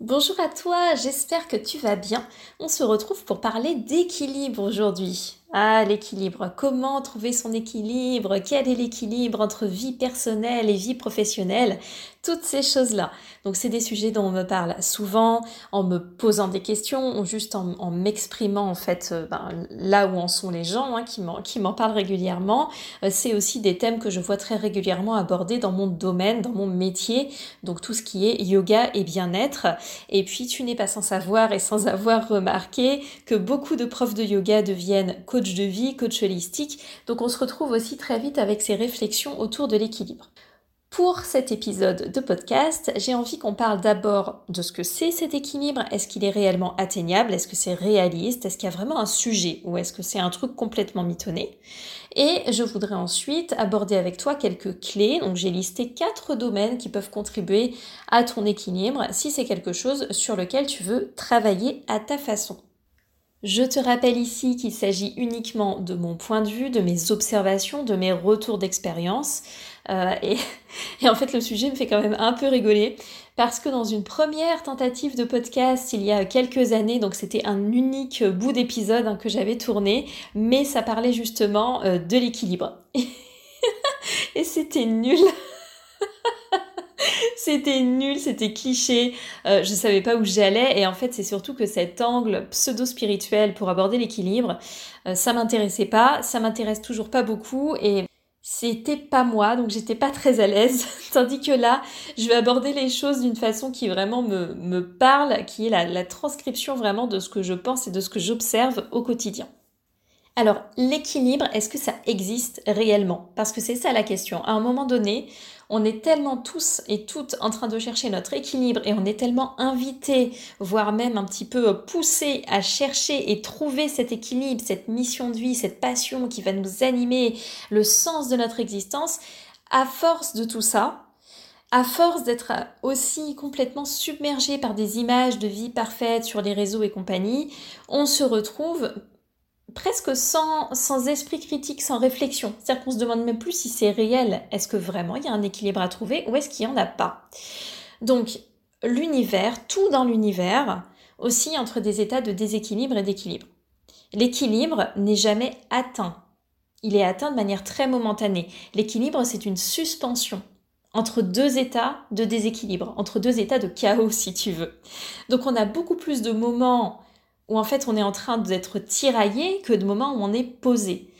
Bonjour à toi, j'espère que tu vas bien. On se retrouve pour parler d'équilibre aujourd'hui. Ah, l'équilibre. Comment trouver son équilibre? Quel est l'équilibre entre vie personnelle et vie professionnelle? Toutes ces choses-là. Donc, c'est des sujets dont on me parle souvent, en me posant des questions, ou juste en, m'exprimant en fait euh, ben, là où en sont les gens hein, qui m'en parlent régulièrement. Euh, c'est aussi des thèmes que je vois très régulièrement abordés dans mon domaine, dans mon métier. Donc, tout ce qui est yoga et bien-être. Et puis, tu n'es pas sans savoir et sans avoir remarqué que beaucoup de profs de yoga deviennent coach de vie, coach holistique. Donc on se retrouve aussi très vite avec ces réflexions autour de l'équilibre. Pour cet épisode de podcast, j'ai envie qu'on parle d'abord de ce que c'est cet équilibre. Est-ce qu'il est réellement atteignable? Est-ce que c'est réaliste? Est-ce qu'il y a vraiment un sujet? Ou est-ce que c'est un truc complètement mitonné? Et je voudrais ensuite aborder avec toi quelques clés. Donc j'ai listé quatre domaines qui peuvent contribuer à ton équilibre si c'est quelque chose sur lequel tu veux travailler à ta façon. Je te rappelle ici qu'il s'agit uniquement de mon point de vue, de mes observations, de mes retours d'expérience. Euh, et, en fait, le sujet me fait quand même un peu rigoler parce que dans une première tentative de podcast il y a quelques années, donc c'était un unique bout d'épisode hein, que j'avais tourné, mais ça parlait justement euh, de l'équilibre. et c'était nul. c'était nul, c'était cliché, euh, je savais pas où j'allais et en fait c'est surtout que cet angle pseudo-spirituel pour aborder l'équilibre, euh, ça m'intéressait pas, ça m'intéresse toujours pas beaucoup et c'était pas moi, donc j'étais pas très à l'aise. Tandis que là, je vais aborder les choses d'une façon qui vraiment me, parle, qui est la transcription vraiment de ce que je pense et de ce que j'observe au quotidien. Alors, l'équilibre, est-ce que ça existe réellement? Parce que c'est ça la question. À un moment donné, on est tellement tous et toutes en train de chercher notre équilibre et on est tellement invités, voire même un petit peu poussés à chercher et trouver cet équilibre, cette mission de vie, cette passion qui va nous animer, le sens de notre existence. À force de tout ça, à force d'être aussi complètement submergé par des images de vie parfaite sur les réseaux et compagnie, on se retrouve presque sans, esprit critique, sans réflexion. C'est-à-dire qu'on se demande même plus si c'est réel. Est-ce que vraiment il y a un équilibre à trouver ou est-ce qu'il n'y en a pas? Donc, l'univers, tout dans l'univers, aussi entre des états de déséquilibre et d'équilibre. L'équilibre n'est jamais atteint. Il est atteint de manière très momentanée. L'équilibre, c'est une suspension entre deux états de déséquilibre, entre deux états de chaos, si tu veux. Donc on a beaucoup plus de moments où en fait on est en train d'être tiraillé que de moments où on est posé.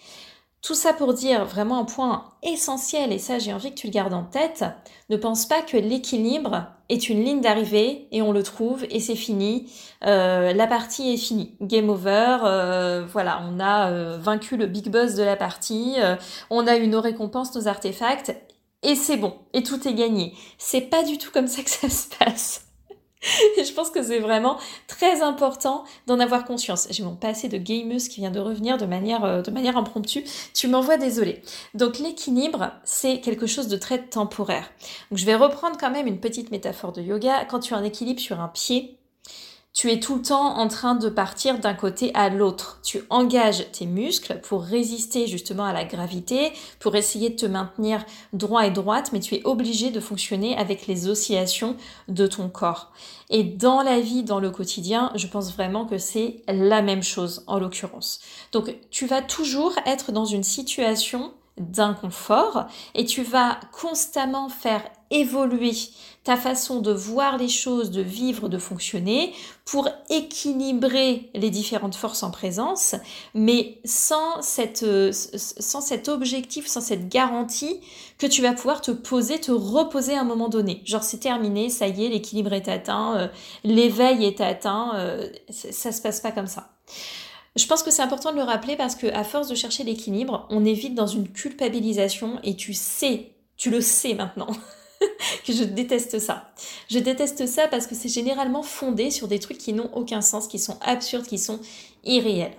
Tout ça pour dire vraiment un point essentiel, et ça j'ai envie que tu le gardes en tête, ne pense pas que l'équilibre est une ligne d'arrivée et on le trouve et c'est fini, euh, la partie est finie, game over, euh, voilà, on a euh, vaincu le big boss de la partie, on a eu nos récompenses, nos artefacts, et c'est bon, et tout est gagné. C'est pas du tout comme ça que ça se passe. Je pense que c'est vraiment très important d'en avoir conscience. J'ai mon passé de gameuse qui vient de revenir de manière, euh, de manière impromptue. Tu m'envoies désolé. Donc l'équilibre, c'est quelque chose de très temporaire. Donc je vais reprendre quand même une petite métaphore de yoga. Quand tu as un équilibre sur un pied, tu es tout le temps en train de partir d'un côté à l'autre. Tu engages tes muscles pour résister justement à la gravité, pour essayer de te maintenir droit et droite, mais tu es obligé de fonctionner avec les oscillations de ton corps. Et dans la vie, dans le quotidien, je pense vraiment que c'est la même chose en l'occurrence. Donc tu vas toujours être dans une situation d'inconfort et tu vas constamment faire évoluer ta façon de voir les choses, de vivre, de fonctionner pour équilibrer les différentes forces en présence, mais sans, cette, sans cet objectif, sans cette garantie que tu vas pouvoir te poser, te reposer à un moment donné. Genre c'est terminé, ça y est, l'équilibre est atteint, euh, l'éveil est atteint, euh, ça se passe pas comme ça. Je pense que c'est important de le rappeler parce que à force de chercher l'équilibre, on est vite dans une culpabilisation et tu sais, tu le sais maintenant que je déteste ça. Je déteste ça parce que c'est généralement fondé sur des trucs qui n'ont aucun sens, qui sont absurdes, qui sont irréels.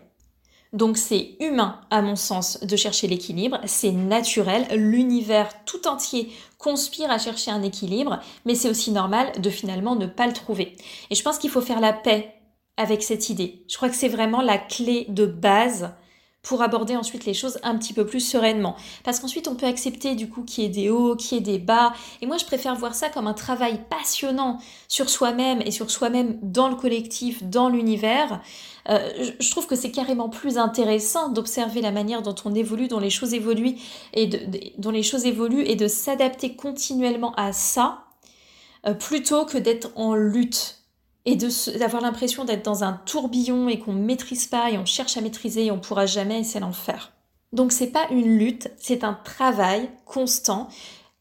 Donc c'est humain, à mon sens, de chercher l'équilibre, c'est naturel, l'univers tout entier conspire à chercher un équilibre, mais c'est aussi normal de finalement ne pas le trouver. Et je pense qu'il faut faire la paix avec cette idée. Je crois que c'est vraiment la clé de base pour aborder ensuite les choses un petit peu plus sereinement. Parce qu'ensuite, on peut accepter du coup qu'il y ait des hauts, qu'il y ait des bas. Et moi, je préfère voir ça comme un travail passionnant sur soi-même et sur soi-même dans le collectif, dans l'univers. Euh, je trouve que c'est carrément plus intéressant d'observer la manière dont on évolue, dont les choses évoluent et de, dont les choses évoluent et de s'adapter continuellement à ça, euh, plutôt que d'être en lutte et d'avoir l'impression d'être dans un tourbillon et qu'on ne maîtrise pas et on cherche à maîtriser et on pourra jamais et c'est l'enfer. Donc c'est pas une lutte, c'est un travail constant.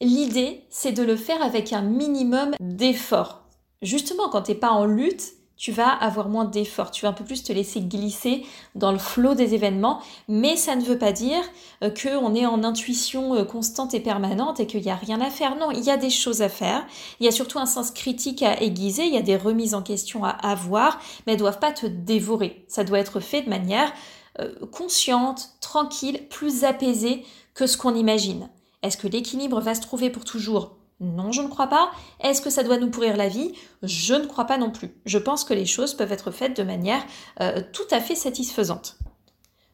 L'idée, c'est de le faire avec un minimum d'effort. Justement, quand tu n'es pas en lutte, tu vas avoir moins d'efforts, tu vas un peu plus te laisser glisser dans le flot des événements, mais ça ne veut pas dire euh, qu'on est en intuition euh, constante et permanente et qu'il n'y a rien à faire. Non, il y a des choses à faire, il y a surtout un sens critique à aiguiser, il y a des remises en question à avoir, mais elles ne doivent pas te dévorer. Ça doit être fait de manière euh, consciente, tranquille, plus apaisée que ce qu'on imagine. Est-ce que l'équilibre va se trouver pour toujours? Non, je ne crois pas. Est-ce que ça doit nous pourrir la vie? Je ne crois pas non plus. Je pense que les choses peuvent être faites de manière euh, tout à fait satisfaisante.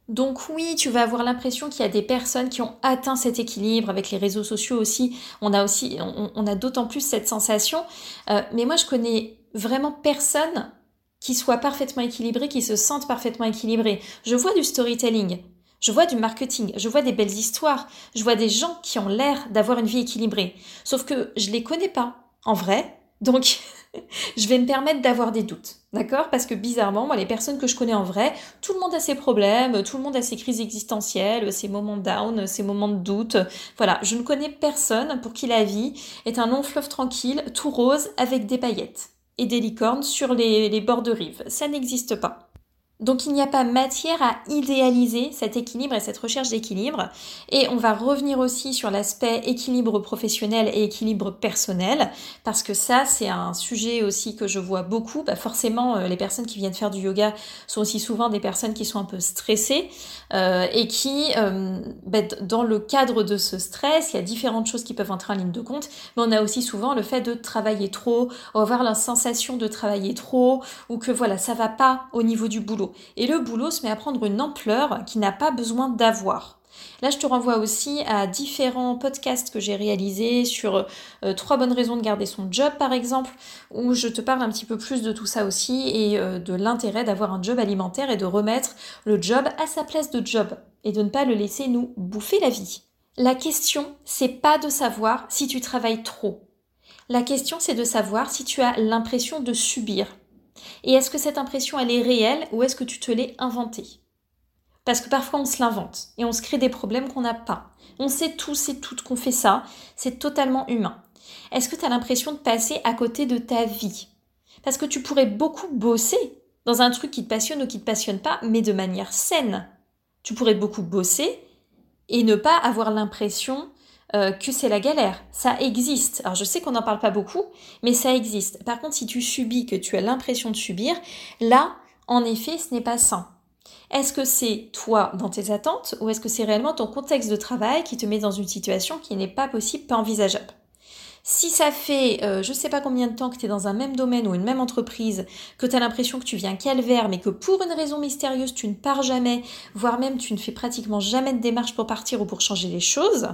Donc oui, tu vas avoir l'impression qu'il y a des personnes qui ont atteint cet équilibre avec les réseaux sociaux aussi. On a aussi, on, a d'autant plus cette sensation. Euh, mais moi, je connais vraiment personne qui soit parfaitement équilibré, qui se sente parfaitement équilibré. Je vois du storytelling, je vois du marketing, je vois des belles histoires, je vois des gens qui ont l'air d'avoir une vie équilibrée. Sauf que je les connais pas en vrai, donc je vais me permettre d'avoir des doutes. D'accord? Parce que bizarrement, moi, les personnes que je connais en vrai, tout le monde a ses problèmes, tout le monde a ses crises existentielles, ses moments down, ses moments de doute. Voilà, je ne connais personne pour qui la vie est un long fleuve tranquille, tout rose, avec des paillettes et des licornes sur les, les bords de rive. Ça n'existe pas. Donc il n'y a pas matière à idéaliser cet équilibre et cette recherche d'équilibre. Et on va revenir aussi sur l'aspect équilibre professionnel et équilibre personnel, parce que ça c'est un sujet aussi que je vois beaucoup. Bah forcément, euh, les personnes qui viennent faire du yoga sont aussi souvent des personnes qui sont un peu stressées euh, et qui, euh, bah, dans le cadre de ce stress, il y a différentes choses qui peuvent entrer en ligne de compte, mais on a aussi souvent le fait de travailler trop, avoir la sensation de travailler trop, ou que voilà, ça va pas au niveau du boulot. Et le boulot se met à prendre une ampleur qui n'a pas besoin d'avoir. Là, je te renvoie aussi à différents podcasts que j'ai réalisés sur euh, trois bonnes raisons de garder son job, par exemple, où je te parle un petit peu plus de tout ça aussi et euh, de l'intérêt d'avoir un job alimentaire et de remettre le job à sa place de job et de ne pas le laisser nous bouffer la vie. La question, c'est pas de savoir si tu travailles trop. La question, c'est de savoir si tu as l'impression de subir et est-ce que cette impression, elle est réelle ou est-ce que tu te l'es inventée? Parce que parfois, on se l'invente et on se crée des problèmes qu'on n'a pas. On sait tous et toutes qu'on fait ça. C'est totalement humain. Est-ce que tu as l'impression de passer à côté de ta vie? Parce que tu pourrais beaucoup bosser dans un truc qui te passionne ou qui te passionne pas, mais de manière saine. Tu pourrais beaucoup bosser et ne pas avoir l'impression euh, que c'est la galère. Ça existe. Alors je sais qu'on n'en parle pas beaucoup, mais ça existe. Par contre, si tu subis, que tu as l'impression de subir, là, en effet, ce n'est pas sain. Est-ce que c'est toi dans tes attentes ou est-ce que c'est réellement ton contexte de travail qui te met dans une situation qui n'est pas possible, pas envisageable? Si ça fait euh, je ne sais pas combien de temps que tu es dans un même domaine ou une même entreprise, que tu as l'impression que tu viens calvaire, mais que pour une raison mystérieuse, tu ne pars jamais, voire même tu ne fais pratiquement jamais de démarche pour partir ou pour changer les choses,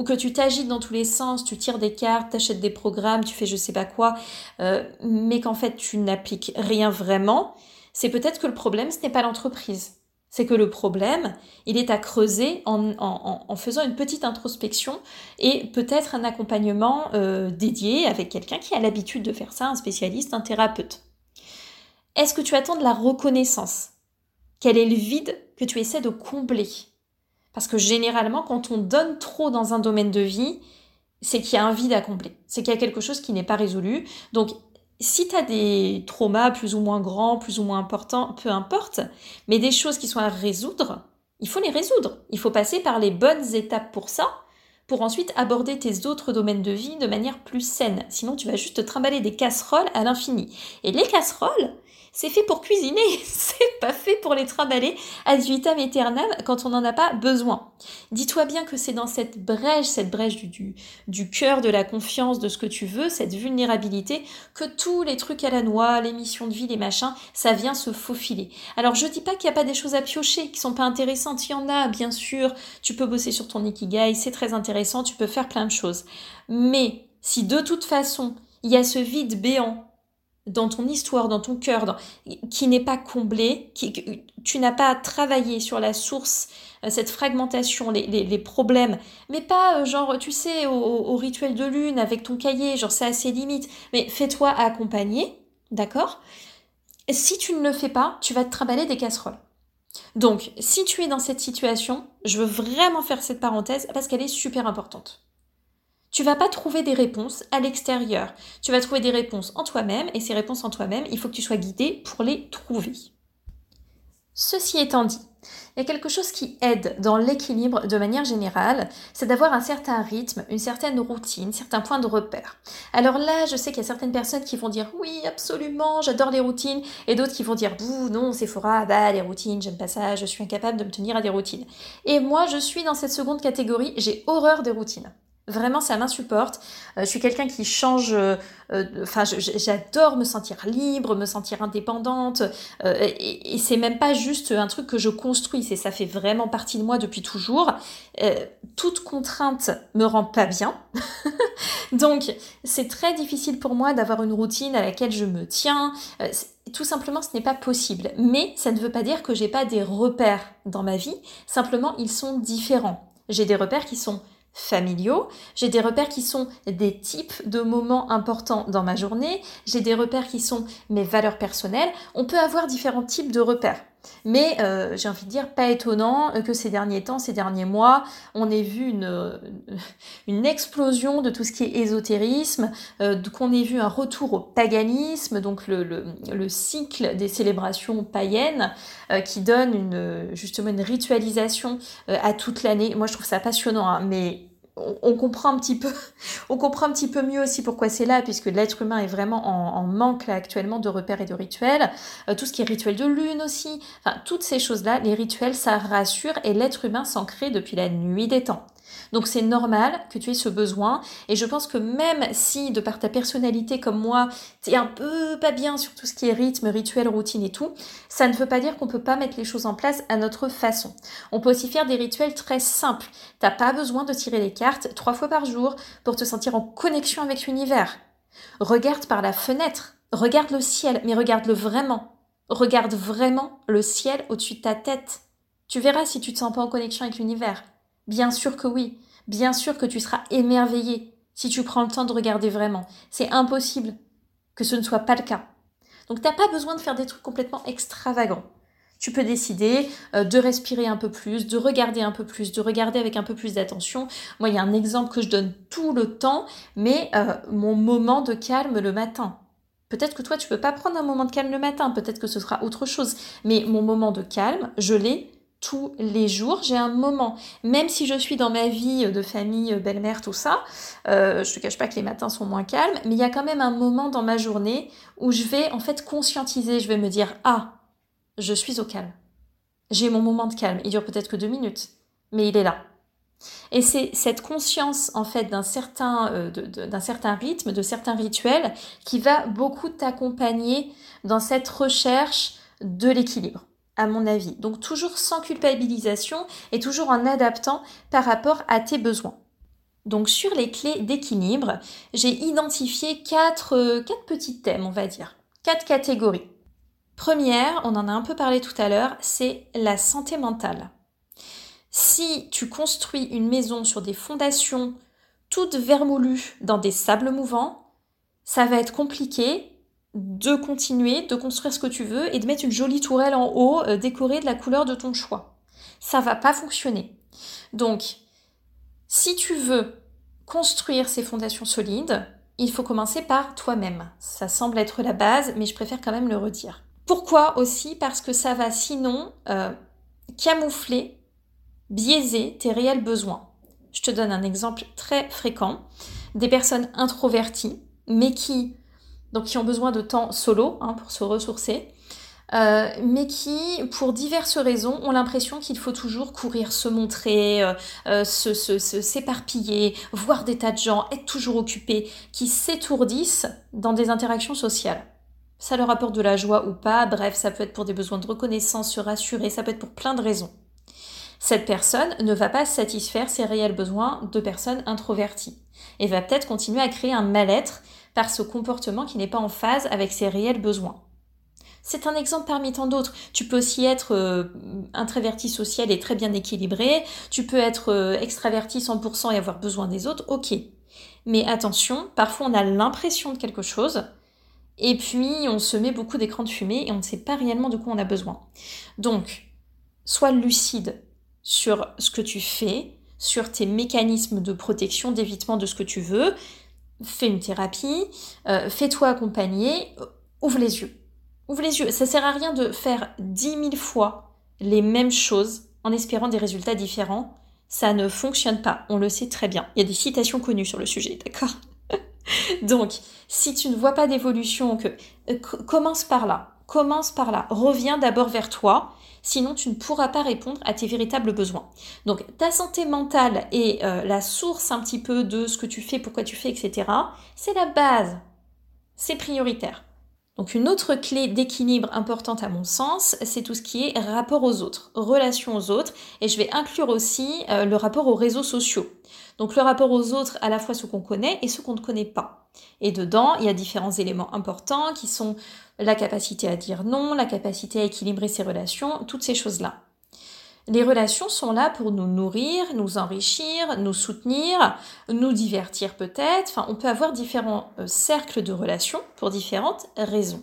ou que tu t'agites dans tous les sens, tu tires des cartes, t'achètes des programmes, tu fais je sais pas quoi, euh, mais qu'en fait tu n'appliques rien vraiment, c'est peut-être que le problème ce n'est pas l'entreprise. C'est que le problème, il est à creuser en, faisant une petite introspection et peut-être un accompagnement euh, dédié avec quelqu'un qui a l'habitude de faire ça, un spécialiste, un thérapeute. Est-ce que tu attends de la reconnaissance? Quel est le vide que tu essaies de combler? Parce que généralement, quand on donne trop dans un domaine de vie, c'est qu'il y a un vide à combler. C'est qu'il y a quelque chose qui n'est pas résolu. Donc, si tu as des traumas plus ou moins grands, plus ou moins importants, peu importe, mais des choses qui sont à résoudre, il faut les résoudre. Il faut passer par les bonnes étapes pour ça, pour ensuite aborder tes autres domaines de vie de manière plus saine. Sinon, tu vas juste te trimballer des casseroles à l'infini. Et les casseroles, c'est fait pour cuisiner, c'est pas fait pour les trimballer ad vitam aeternam quand on n'en a pas besoin. Dis-toi bien que c'est dans cette brèche, cette brèche du, du, du cœur, de la confiance, de ce que tu veux, cette vulnérabilité, que tous les trucs à la noix, les missions de vie, les machins, ça vient se faufiler. Alors je dis pas qu'il n'y a pas des choses à piocher qui sont pas intéressantes, il y en a bien sûr, tu peux bosser sur ton ikigai, c'est très intéressant, tu peux faire plein de choses. Mais si de toute façon, il y a ce vide béant dans ton histoire, dans ton cœur, qui n'est pas comblé, qui, tu n'as pas travaillé sur la source, euh, cette fragmentation, les, problèmes, mais pas euh, genre, tu sais, au, rituel de lune avec ton cahier, genre c'est assez limite, mais fais-toi accompagner, d'accord? Si tu ne le fais pas, tu vas te trimballer des casseroles. Donc, si tu es dans cette situation, je veux vraiment faire cette parenthèse parce qu'elle est super importante. Tu vas pas trouver des réponses à l'extérieur. Tu vas trouver des réponses en toi-même et ces réponses en toi-même, il faut que tu sois guidé pour les trouver. Ceci étant dit, il y a quelque chose qui aide dans l'équilibre de manière générale, c'est d'avoir un certain rythme, une certaine routine, certains points de repère. Alors là, je sais qu'il y a certaines personnes qui vont dire oui, absolument, j'adore les routines, et d'autres qui vont dire bouh, non, c'est fora, bah les routines, j'aime pas ça, je suis incapable de me tenir à des routines. Et moi, je suis dans cette seconde catégorie, j'ai horreur des routines. Vraiment, ça m'insupporte. Euh, je suis quelqu'un qui change. Euh, euh, enfin, j'adore me sentir libre, me sentir indépendante. et, c'est même pas juste un truc que je construis. C'est ça fait vraiment partie de moi depuis toujours. toute contrainte me rend pas bien. Donc, c'est très difficile pour moi d'avoir une routine à laquelle je me tiens. tout simplement, ce n'est pas possible. Mais ça ne veut pas dire que j'ai pas des repères dans ma vie. Simplement, ils sont différents. J'ai des repères qui sont familiaux, j'ai des repères qui sont des types de moments importants dans ma journée, j'ai des repères qui sont mes valeurs personnelles, on peut avoir différents types de repères. Mais euh, j'ai envie de dire, pas étonnant que ces derniers temps, ces derniers mois, on ait vu une, explosion de tout ce qui est ésotérisme, euh, qu'on ait vu un retour au paganisme, donc le, le, le cycle des célébrations païennes, euh, qui donne justement une ritualisation à toute l'année. Moi, je trouve ça passionnant, hein, mais on, comprend un petit peu, on comprend un petit peu mieux aussi pourquoi c'est là, puisque l'être humain est vraiment en, manque là actuellement de repères et de rituels. Euh, tout ce qui est rituel de lune aussi, enfin toutes ces choses-là, les rituels, ça rassure et l'être humain s'en crée depuis la nuit des temps. Donc c'est normal que tu aies ce besoin et je pense que même si de par ta personnalité comme moi, tu es un peu pas bien sur tout ce qui est rythme, rituel, routine et tout, ça ne veut pas dire qu'on peut pas mettre les choses en place à notre façon. On peut aussi faire des rituels très simples. T'as pas besoin de tirer les cartes trois fois par jour pour te sentir en connexion avec l'univers. Regarde par la fenêtre, regarde le ciel, mais regarde-le vraiment. Regarde vraiment le ciel au-dessus de ta tête. Tu verras si tu te sens pas en connexion avec l'univers. Bien sûr que oui. Bien sûr que tu seras émerveillé si tu prends le temps de regarder vraiment. C'est impossible que ce ne soit pas le cas. Donc t'as pas besoin de faire des trucs complètement extravagants. Tu peux décider euh, de respirer un peu plus, de regarder un peu plus, de regarder avec un peu plus d'attention. Moi, il y a un exemple que je donne tout le temps, mais euh, mon moment de calme le matin. Peut-être que toi, tu peux pas prendre un moment de calme le matin, peut-être que ce sera autre chose. Mais mon moment de calme, je l'ai tous les jours, j'ai un moment. Même si je suis dans ma vie de famille, belle-mère, tout ça, euh, je te cache pas que les matins sont moins calmes, mais il y a quand même un moment dans ma journée où je vais en fait conscientiser, je vais me dire ah, je suis au calme. J'ai mon moment de calme. Il dure peut-être que deux minutes, mais il est là. Et c'est cette conscience en fait d'un certain, euh, d'un certain rythme, de certains rituels, qui va beaucoup t'accompagner dans cette recherche de l'équilibre mon avis. Donc toujours sans culpabilisation et toujours en adaptant par rapport à tes besoins. Donc sur les clés d'équilibre, j'ai identifié quatre, euh, quatre petits thèmes, on va dire, quatre catégories. Première, on en a un peu parlé tout à l'heure, c'est la santé mentale. Si tu construis une maison sur des fondations toutes vermoulues dans des sables mouvants, ça va être compliqué de continuer, de construire ce que tu veux et de mettre une jolie tourelle en haut euh, décorée de la couleur de ton choix. Ça va pas fonctionner. Donc, si tu veux construire ces fondations solides, il faut commencer par toi-même. Ça semble être la base, mais je préfère quand même le redire. Pourquoi aussi? Parce que ça va sinon euh, camoufler, biaiser tes réels besoins. Je te donne un exemple très fréquent. Des personnes introverties, mais qui, donc qui ont besoin de temps solo hein, pour se ressourcer, euh, mais qui, pour diverses raisons, ont l'impression qu'il faut toujours courir, se montrer, euh, euh, se, s'éparpiller, voir des tas de gens, être toujours occupés, qui s'étourdissent dans des interactions sociales. Ça leur apporte de la joie ou pas, bref, ça peut être pour des besoins de reconnaissance, se rassurer, ça peut être pour plein de raisons. Cette personne ne va pas satisfaire ses réels besoins de personnes introverties et va peut-être continuer à créer un mal-être par ce comportement qui n'est pas en phase avec ses réels besoins. C'est un exemple parmi tant d'autres. Tu peux aussi être euh, social et très bien équilibré. Tu peux être euh, extraverti 100% et avoir besoin des autres. Ok. Mais attention, parfois on a l'impression de quelque chose et puis on se met beaucoup d'écran de fumée et on ne sait pas réellement de quoi on a besoin. Donc, sois lucide sur ce que tu fais, sur tes mécanismes de protection, d'évitement de ce que tu veux. Fais une thérapie, euh, fais-toi accompagner, ouvre les yeux Ouvre les yeux. Ça sert à rien de faire dix mille fois les mêmes choses en espérant des résultats différents. Ça ne fonctionne pas. On le sait très bien. Il y a des citations connues sur le sujet, d'accord? Donc, si tu ne vois pas d'évolution, que euh, commence par là. Commence par là. Reviens d'abord vers toi. Sinon, tu ne pourras pas répondre à tes véritables besoins. Donc, ta santé mentale est euh, la source un petit peu de ce que tu fais, pourquoi tu fais, etc. C'est la base. C'est prioritaire. Donc une autre clé d'équilibre importante à mon sens, c'est tout ce qui est rapport aux autres, relation aux autres, et je vais inclure aussi euh, le rapport aux réseaux sociaux. Donc le rapport aux autres, à la fois ceux qu'on connaît et ceux qu'on ne connaît pas. Et dedans, il y a différents éléments importants qui sont la capacité à dire non, la capacité à équilibrer ses relations, toutes ces choses-là. Les relations sont là pour nous nourrir, nous enrichir, nous soutenir, nous divertir peut-être. Enfin, on peut avoir différents euh, cercles de relations pour différentes raisons.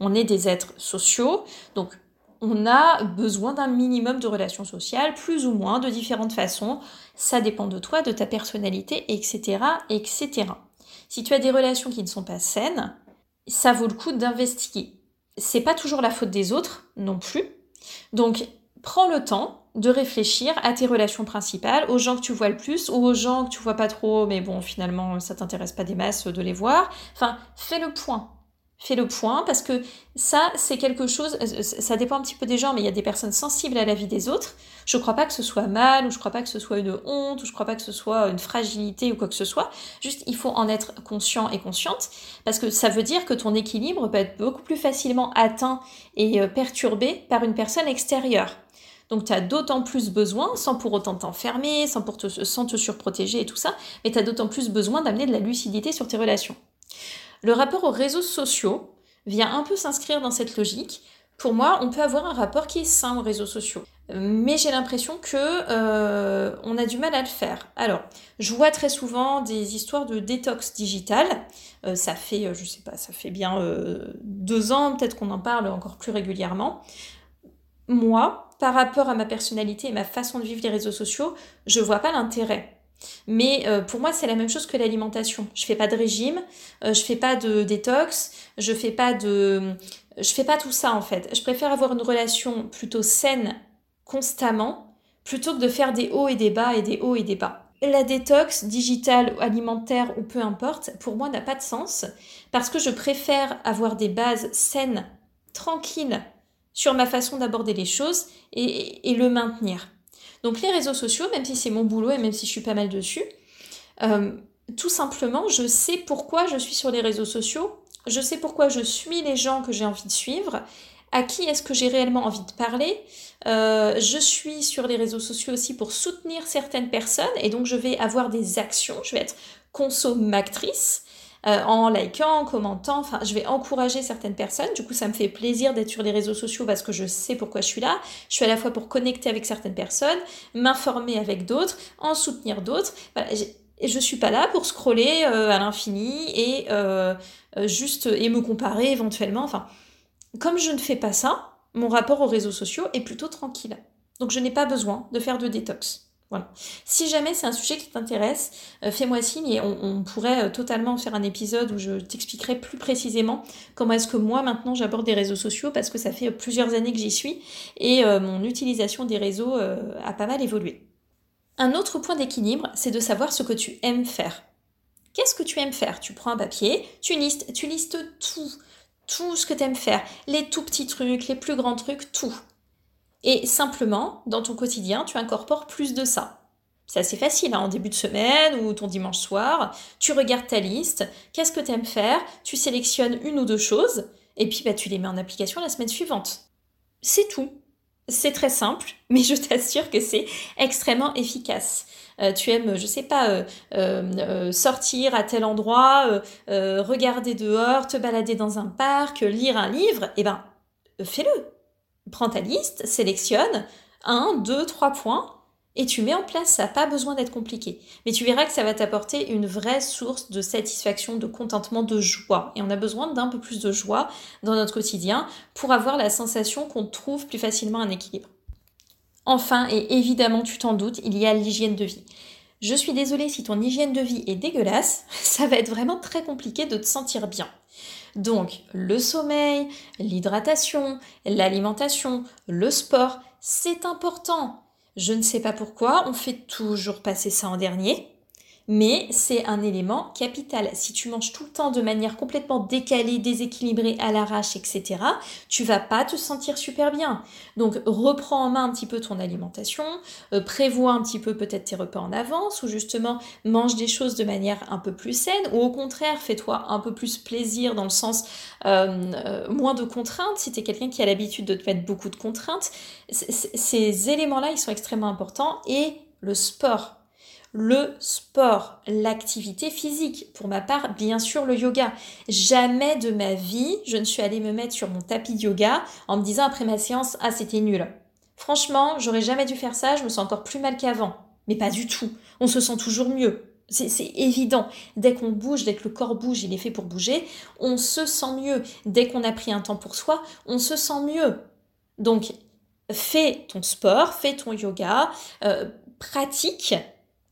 On est des êtres sociaux, donc on a besoin d'un minimum de relations sociales, plus ou moins, de différentes façons. Ça dépend de toi, de ta personnalité, etc., etc. Si tu as des relations qui ne sont pas saines, ça vaut le coup d'investiguer. C'est pas toujours la faute des autres non plus. Donc, prends le temps de réfléchir à tes relations principales, aux gens que tu vois le plus ou aux gens que tu vois pas trop, mais bon, finalement, ça t'intéresse pas des masses de les voir. Enfin, fais le point. Fais le point parce que ça, c'est quelque chose, euh, ça dépend un petit peu des gens, mais il y a des personnes sensibles à la vie des autres. Je crois pas que ce soit mal, ou je crois pas que ce soit une honte, ou je crois pas que ce soit une fragilité ou quoi que ce soit. Juste, il faut en être conscient et consciente parce que ça veut dire que ton équilibre peut être beaucoup plus facilement atteint et euh, perturbé par une personne extérieure. Donc tu as d'autant plus besoin, sans pour autant t'enfermer, sans, te, sans te surprotéger et tout ça, mais tu as d'autant plus besoin d'amener de la lucidité sur tes relations. Le rapport aux réseaux sociaux vient un peu s'inscrire dans cette logique. Pour moi, on peut avoir un rapport qui est sain aux réseaux sociaux. Mais j'ai l'impression que euh, on a du mal à le faire. Alors, je vois très souvent des histoires de détox digital. Euh, ça fait, euh, je sais pas, ça fait bien deux ans, peut-être qu'on en parle encore plus régulièrement. Moi, par rapport à ma personnalité et ma façon de vivre les réseaux sociaux, je vois pas l'intérêt. Mais euh, pour moi, c'est la même chose que l'alimentation. Je fais pas de régime, euh, je fais pas de détox, je fais pas de je fais pas tout ça en fait. Je préfère avoir une relation plutôt saine constamment plutôt que de faire des hauts et des bas et des hauts et des bas. La détox digitale, alimentaire ou peu importe, pour moi n'a pas de sens parce que je préfère avoir des bases saines, tranquilles sur ma façon d'aborder les choses et, le maintenir. Donc les réseaux sociaux, même si c'est mon boulot et même si je suis pas mal dessus, euh, tout simplement, je sais pourquoi je suis sur les réseaux sociaux, je sais pourquoi je suis les gens que j'ai envie de suivre, à qui est-ce que j'ai réellement envie de parler. Euh, je suis sur les réseaux sociaux aussi pour soutenir certaines personnes et donc je vais avoir des actions, je vais être consommatrice. Euh, en likant, en commentant. Enfin, je vais encourager certaines personnes. Du coup, ça me fait plaisir d'être sur les réseaux sociaux parce que je sais pourquoi je suis là. Je suis à la fois pour connecter avec certaines personnes, m'informer avec d'autres, en soutenir d'autres. Voilà, je suis pas là pour scroller euh, à l'infini et euh, juste et me comparer éventuellement. Enfin, comme je ne fais pas ça, mon rapport aux réseaux sociaux est plutôt tranquille. Donc je n'ai pas besoin de faire de détox. Voilà. Si jamais c'est un sujet qui t'intéresse, euh, fais-moi signe et on, pourrait euh, totalement faire un épisode où je t'expliquerai plus précisément comment est-ce que moi maintenant j'aborde des réseaux sociaux parce que ça fait plusieurs années que j'y suis et euh, mon utilisation des réseaux a pas mal évolué. Un autre point d'équilibre, c'est de savoir ce que tu aimes faire. Qu'est-ce que tu aimes faire? Tu prends un papier, tu listes, tu listes tout, tout ce que tu aimes faire, les tout petits trucs, les plus grands trucs, tout. Et simplement, dans ton quotidien, tu incorpores plus de ça. C'est assez facile, hein, en début de semaine ou ton dimanche soir, tu regardes ta liste, qu'est-ce que tu aimes faire, tu sélectionnes une ou deux choses, et puis bah, tu les mets en application la semaine suivante. C'est tout. C'est très simple, mais je t'assure que c'est extrêmement efficace. Euh, tu aimes, je sais pas, euh, euh, sortir à tel endroit, regarder dehors, te balader dans un parc, lire un livre, eh ben, fais-le. Prends ta liste, sélectionne un, deux, trois points et tu mets en place, ça n'a pas besoin d'être compliqué. Mais tu verras que ça va t'apporter une vraie source de satisfaction, de contentement, de joie. Et on a besoin d'un peu plus de joie dans notre quotidien pour avoir la sensation qu'on trouve plus facilement un équilibre. Enfin, et évidemment tu t'en doutes, il y a l'hygiène de vie. Je suis désolée si ton hygiène de vie est dégueulasse, ça va être vraiment très compliqué de te sentir bien. Donc le sommeil, l'hydratation, l'alimentation, le sport, c'est important. Je ne sais pas pourquoi, on fait toujours passer ça en dernier mais c'est un élément capital. Si tu manges tout le temps de manière complètement décalée, déséquilibrée, à l'arrache, etc., tu vas pas te sentir super bien. Donc reprends en main un petit peu ton alimentation, euh, prévois un petit peu peut-être tes repas en avance, ou justement mange des choses de manière un peu plus saine, ou au contraire fais-toi un peu plus plaisir dans le sens euh, euh, moins de contraintes, si tu es quelqu'un qui a l'habitude de te mettre beaucoup de contraintes. ces éléments-là, ils sont extrêmement importants, et le sport le sport, l'activité physique. Pour ma part, bien sûr, le yoga. Jamais de ma vie, je ne suis allée me mettre sur mon tapis de yoga en me disant après ma séance, ah, c'était nul. Franchement, j'aurais jamais dû faire ça, je me sens encore plus mal qu'avant. Mais pas du tout. On se sent toujours mieux. C'est évident. Dès qu'on bouge, dès que le corps bouge, il est fait pour bouger, on se sent mieux. Dès qu'on a pris un temps pour soi, on se sent mieux. Donc, fais ton sport, fais ton yoga, euh, pratique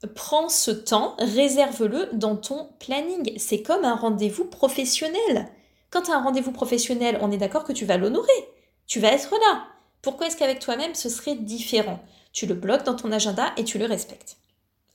prends ce temps, réserve-le dans ton planning. C'est comme un rendez-vous professionnel. Quand tu as un rendez-vous professionnel, on est d'accord que tu vas l'honorer. Tu vas être là. Pourquoi est-ce qu'avec toi-même, ce serait différent? Tu le bloques dans ton agenda et tu le respectes.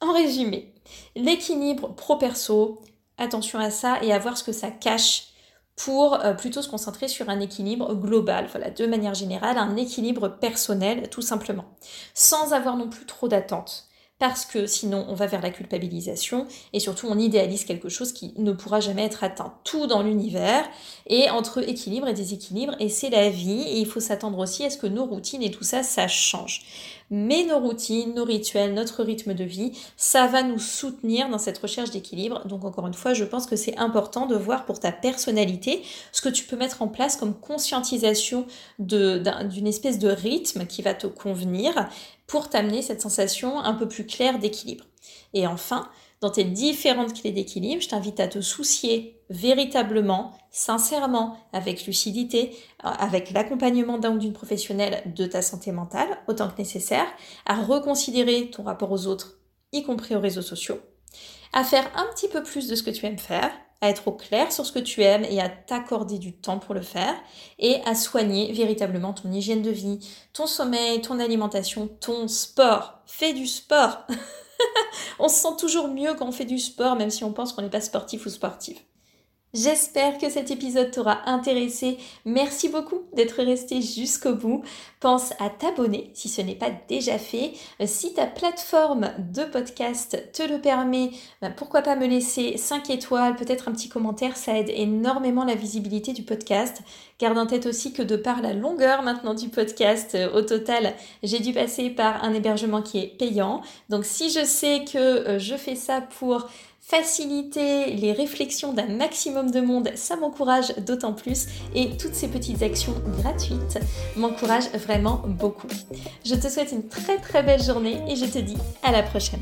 En résumé, l'équilibre pro-perso, attention à ça et à voir ce que ça cache pour euh, plutôt se concentrer sur un équilibre global, voilà, de manière générale, un équilibre personnel tout simplement, sans avoir non plus trop d'attentes parce que sinon on va vers la culpabilisation et surtout on idéalise quelque chose qui ne pourra jamais être atteint. Tout dans l'univers et entre équilibre et déséquilibre et c'est la vie et il faut s'attendre aussi à ce que nos routines et tout ça, ça change. Mais nos routines, nos rituels, notre rythme de vie, ça va nous soutenir dans cette recherche d'équilibre. Donc encore une fois, je pense que c'est important de voir pour ta personnalité ce que tu peux mettre en place comme conscientisation d'une espèce de rythme qui va te convenir pour t'amener cette sensation un peu plus claire d'équilibre. Et enfin, dans tes différentes clés d'équilibre, je t'invite à te soucier véritablement, sincèrement, avec lucidité, euh, avec l'accompagnement d'un ou d'une professionnelle de ta santé mentale, autant que nécessaire, à reconsidérer ton rapport aux autres, y compris aux réseaux sociaux, à faire un petit peu plus de ce que tu aimes faire, à être au clair sur ce que tu aimes et à t'accorder du temps pour le faire et à soigner véritablement ton hygiène de vie, ton sommeil, ton alimentation, ton sport. Fais du sport. on se sent toujours mieux quand on fait du sport, même si on pense qu'on n'est pas sportif ou sportif. J'espère que cet épisode t'aura intéressé. Merci beaucoup d'être resté jusqu'au bout. Pense à t'abonner si ce n'est pas déjà fait. Euh, si ta plateforme de podcast te le permet, bah, pourquoi pas me laisser 5 étoiles, peut-être un petit commentaire, ça aide énormément la visibilité du podcast. Garde en tête aussi que de par la longueur maintenant du podcast, euh, au total, j'ai dû passer par un hébergement qui est payant. Donc si je sais que euh, je fais ça pour faciliter les réflexions d'un maximum de monde, ça m'encourage d'autant plus et toutes ces petites actions gratuites m'encouragent vraiment beaucoup. Je te souhaite une très très belle journée et je te dis à la prochaine.